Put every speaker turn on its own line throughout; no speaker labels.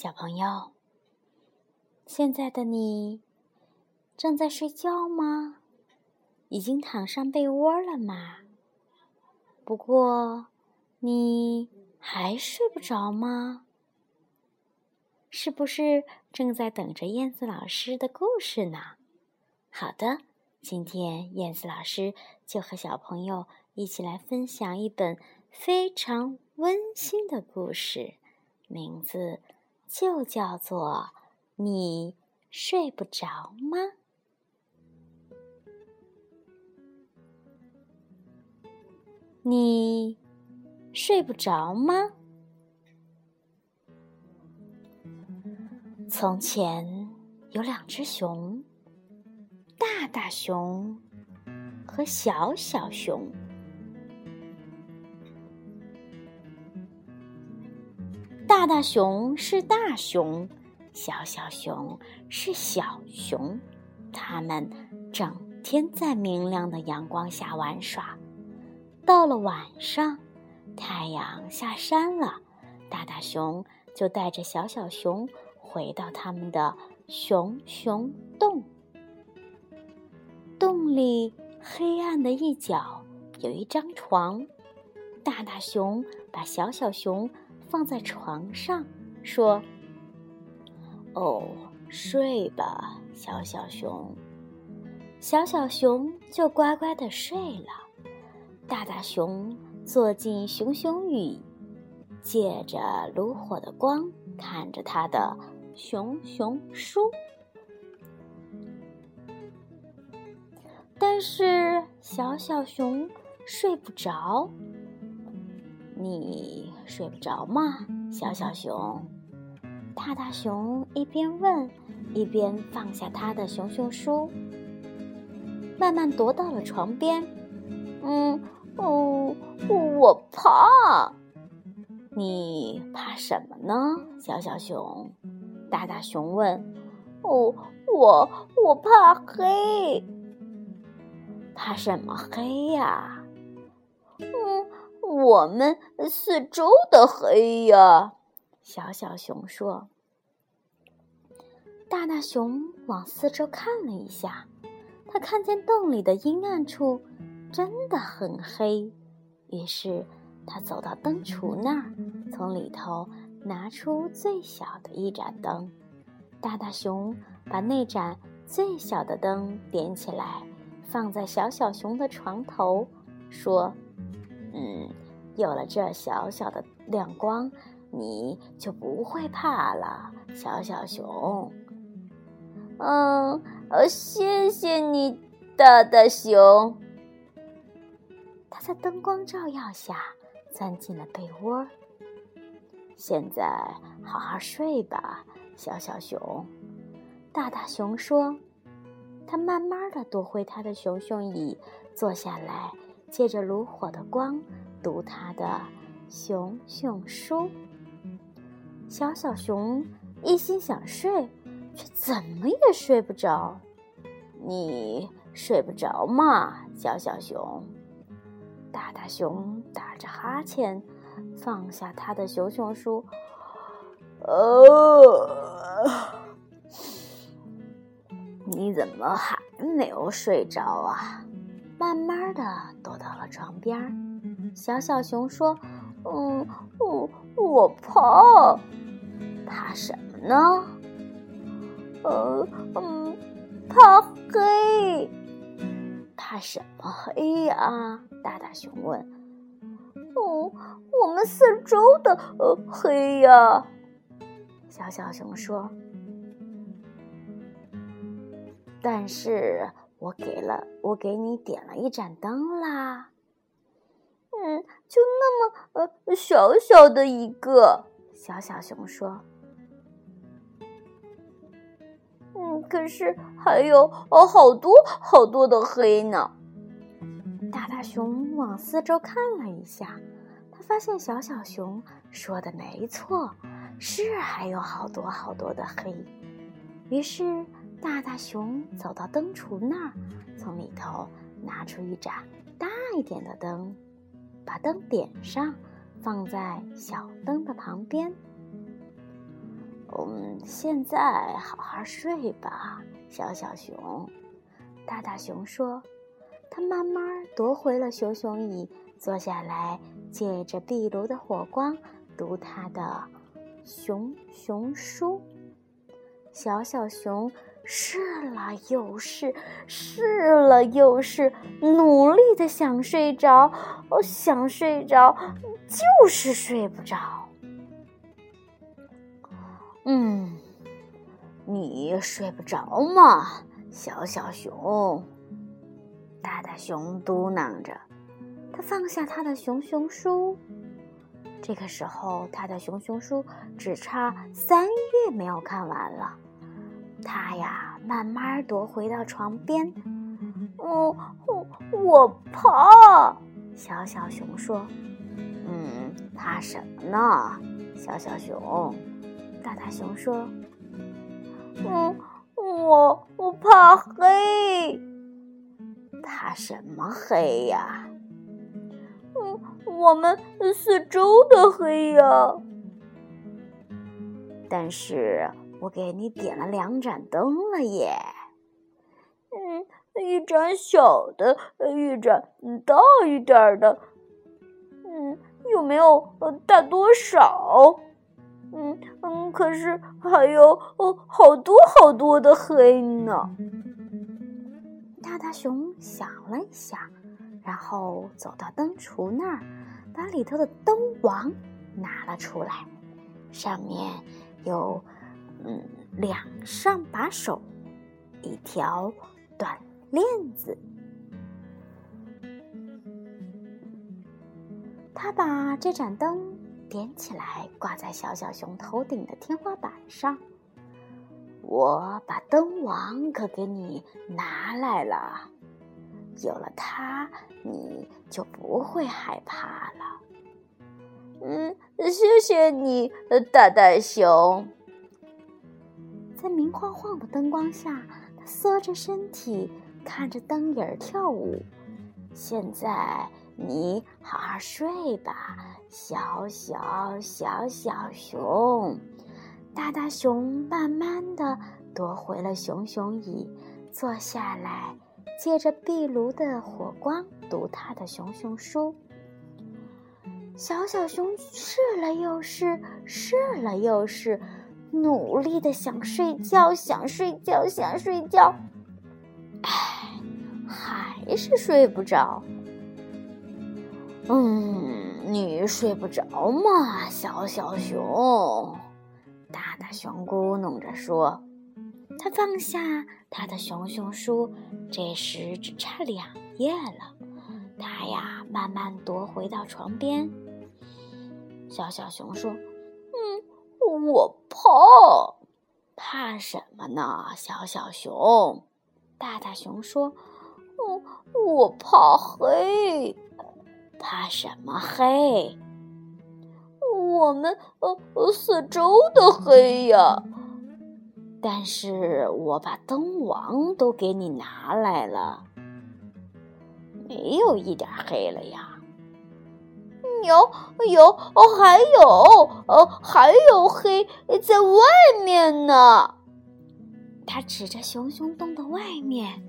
小朋友，现在的你正在睡觉吗？已经躺上被窝了吗？不过你还睡不着吗？是不是正在等着燕子老师的故事呢？好的，今天燕子老师就和小朋友一起来分享一本非常温馨的故事，名字。就叫做你睡不着吗？你睡不着吗？从前有两只熊，大大熊和小小熊。大大熊是大熊，小小熊是小熊，它们整天在明亮的阳光下玩耍。到了晚上，太阳下山了，大大熊就带着小小熊回到他们的熊熊洞。洞里黑暗的一角有一张床，大大熊把小小熊。放在床上，说：“哦，睡吧，小小熊。”小小熊就乖乖的睡了。大大熊坐进熊熊椅，借着炉火的光，看着他的熊熊书。但是小小熊睡不着。你睡不着吗，小小熊？大大熊一边问，一边放下他的熊熊书，慢慢踱到了床边。嗯，哦，我怕。你怕什么呢，小小熊？大大熊问。哦，我我怕黑。怕什么黑呀？嗯。我们四周的黑呀，小小熊说。大大熊往四周看了一下，他看见洞里的阴暗处真的很黑。于是他走到灯橱那儿，从里头拿出最小的一盏灯。大大熊把那盏最小的灯点起来，放在小小熊的床头，说。有了这小小的亮光，你就不会怕了，小小熊。嗯，呃，谢谢你，大大熊。他在灯光照耀下钻进了被窝。现在好好睡吧，小小熊。大大熊说。他慢慢的夺回他的熊熊椅，坐下来。借着炉火的光，读他的熊熊书。小小熊一心想睡，却怎么也睡不着。你睡不着吗，小小熊？大大熊打着哈欠，放下他的熊熊书。哦，你怎么还没有睡着啊？慢慢的躲到了床边，小小熊说：“嗯，我我怕，怕什么呢？呃，嗯，怕黑。怕什么黑呀？”大大熊问。“哦，我们四周的呃黑呀。”小小熊说。但是。我给了，我给你点了一盏灯啦。嗯，就那么呃小小的一个，小小熊说。嗯，可是还有哦好多好多的黑呢。大大熊往四周看了一下，他发现小小熊说的没错，是还有好多好多的黑。于是。大大熊走到灯橱那儿，从里头拿出一盏大一点的灯，把灯点上，放在小灯的旁边。哦，嗯，现在好好睡吧，小小熊。大大熊说：“他慢慢夺回了熊熊椅，坐下来，借着壁炉的火光读他的熊熊书。”小小熊试了又试，试了又试，努力的想睡着，哦，想睡着，就是睡不着。嗯，你睡不着吗，小小熊？大大熊嘟囔着，他放下他的熊熊书。这个时候，他的熊熊书只差三页没有看完了。他呀，慢慢踱回到床边。哦，我我怕。小小熊说：“嗯，怕什么呢？”小小熊。大大熊说：“嗯，我我怕黑，怕什么黑呀？嗯，我们四周的黑呀。但是我给你点了两盏灯了耶。嗯，一盏小的，一盏大一点的。嗯，有没有大多少？”嗯嗯，可是还有哦，好多好多的黑呢。大大熊想了一下，然后走到灯橱那儿，把里头的灯王拿了出来，上面有嗯两上把手，一条短链子。他把这盏灯。点起来，挂在小小熊头顶的天花板上。我把灯王可给你拿来了，有了它，你就不会害怕了。嗯，谢谢你，大大熊。在明晃晃的灯光下，他缩着身体看着灯影儿跳舞。现在。你好好睡吧，小小小小熊。大大熊慢慢的夺回了熊熊椅，坐下来，借着壁炉的火光读他的熊熊书。小小熊试了又试，试了又试，努力的想睡觉，想睡觉，想睡觉。唉，还是睡不着。嗯，你睡不着吗，小小熊？大大熊咕哝着说。他放下他的熊熊书，这时只差两页了。他呀，慢慢踱回到床边。小小熊说：“，我怕。怕什么呢，小小熊？”大大熊说：“嗯，我怕黑。”怕什么黑？我们呃四周的黑呀！但是我把灯王都给你拿来了，没有一点黑了呀。有有哦，还有哦，还有黑在外面呢。他指着熊熊洞的外面，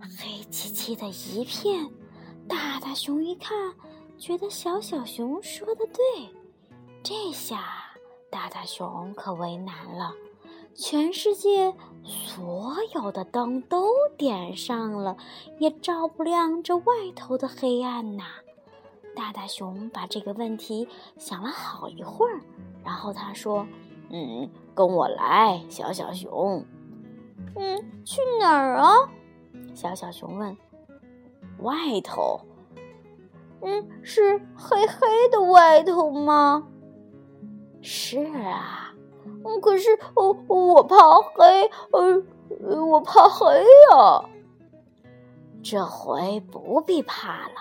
黑漆漆的一片。大大熊一看，觉得小小熊说的对，这下大大熊可为难了。全世界所有的灯都点上了，也照不亮这外头的黑暗呐。大大熊把这个问题想了好一会儿，然后他说：“嗯，跟我来，小小熊。”“嗯，去哪儿啊？”小小熊问。外头，嗯，是黑黑的外头吗？是啊，嗯，可是我我怕黑，呃，我怕黑呀。这回不必怕了。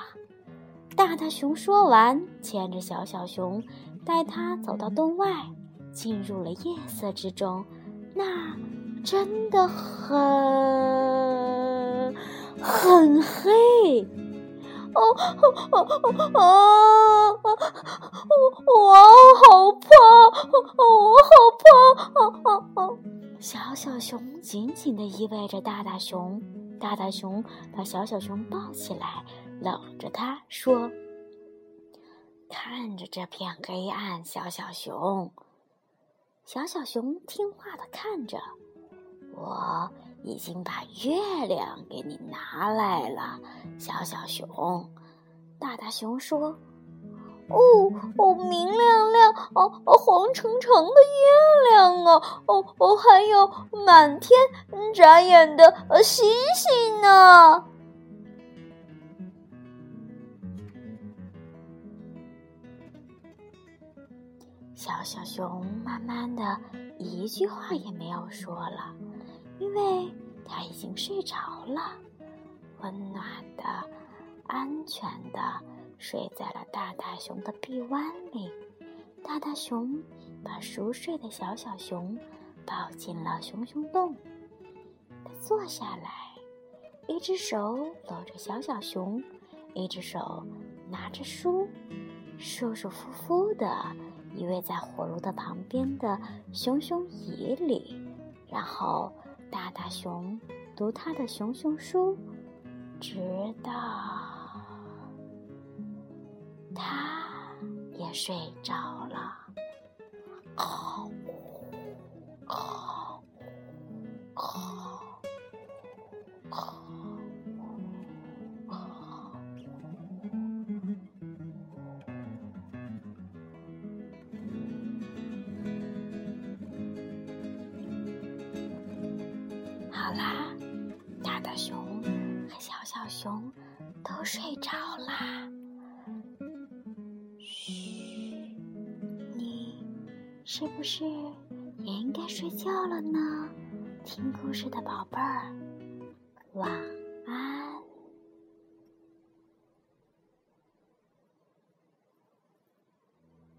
大大熊说完，牵着小小熊，带他走到洞外，进入了夜色之中。那真的很。很黑，哦哦哦哦！我好怕，我好怕！小小熊紧紧地依偎着大大熊，大大熊把小小熊抱起来，搂着它说：“看着这片黑暗，小小熊。”小小熊听话的看着。我已经把月亮给你拿来了，小小熊。大大熊说。哦哦，明亮亮，哦哦，黄澄澄的月亮啊，哦哦，还有满天眨眼的星星呢。小小熊慢慢的一句话也没有说了，因为它已经睡着了，温暖的，安全的。睡在了大大熊的臂弯里，大大熊把熟睡的小小熊抱进了熊熊洞。他坐下来，一只手搂着小小熊，一只手拿着书，舒舒服服地依偎在火炉的旁边的熊熊椅里。然后，大大熊读他的熊熊书，直到。他也睡着了。好，好，好，好，好啦，大大熊和小小熊都睡着啦。是不是也应该睡觉了呢？听故事的宝贝儿，晚。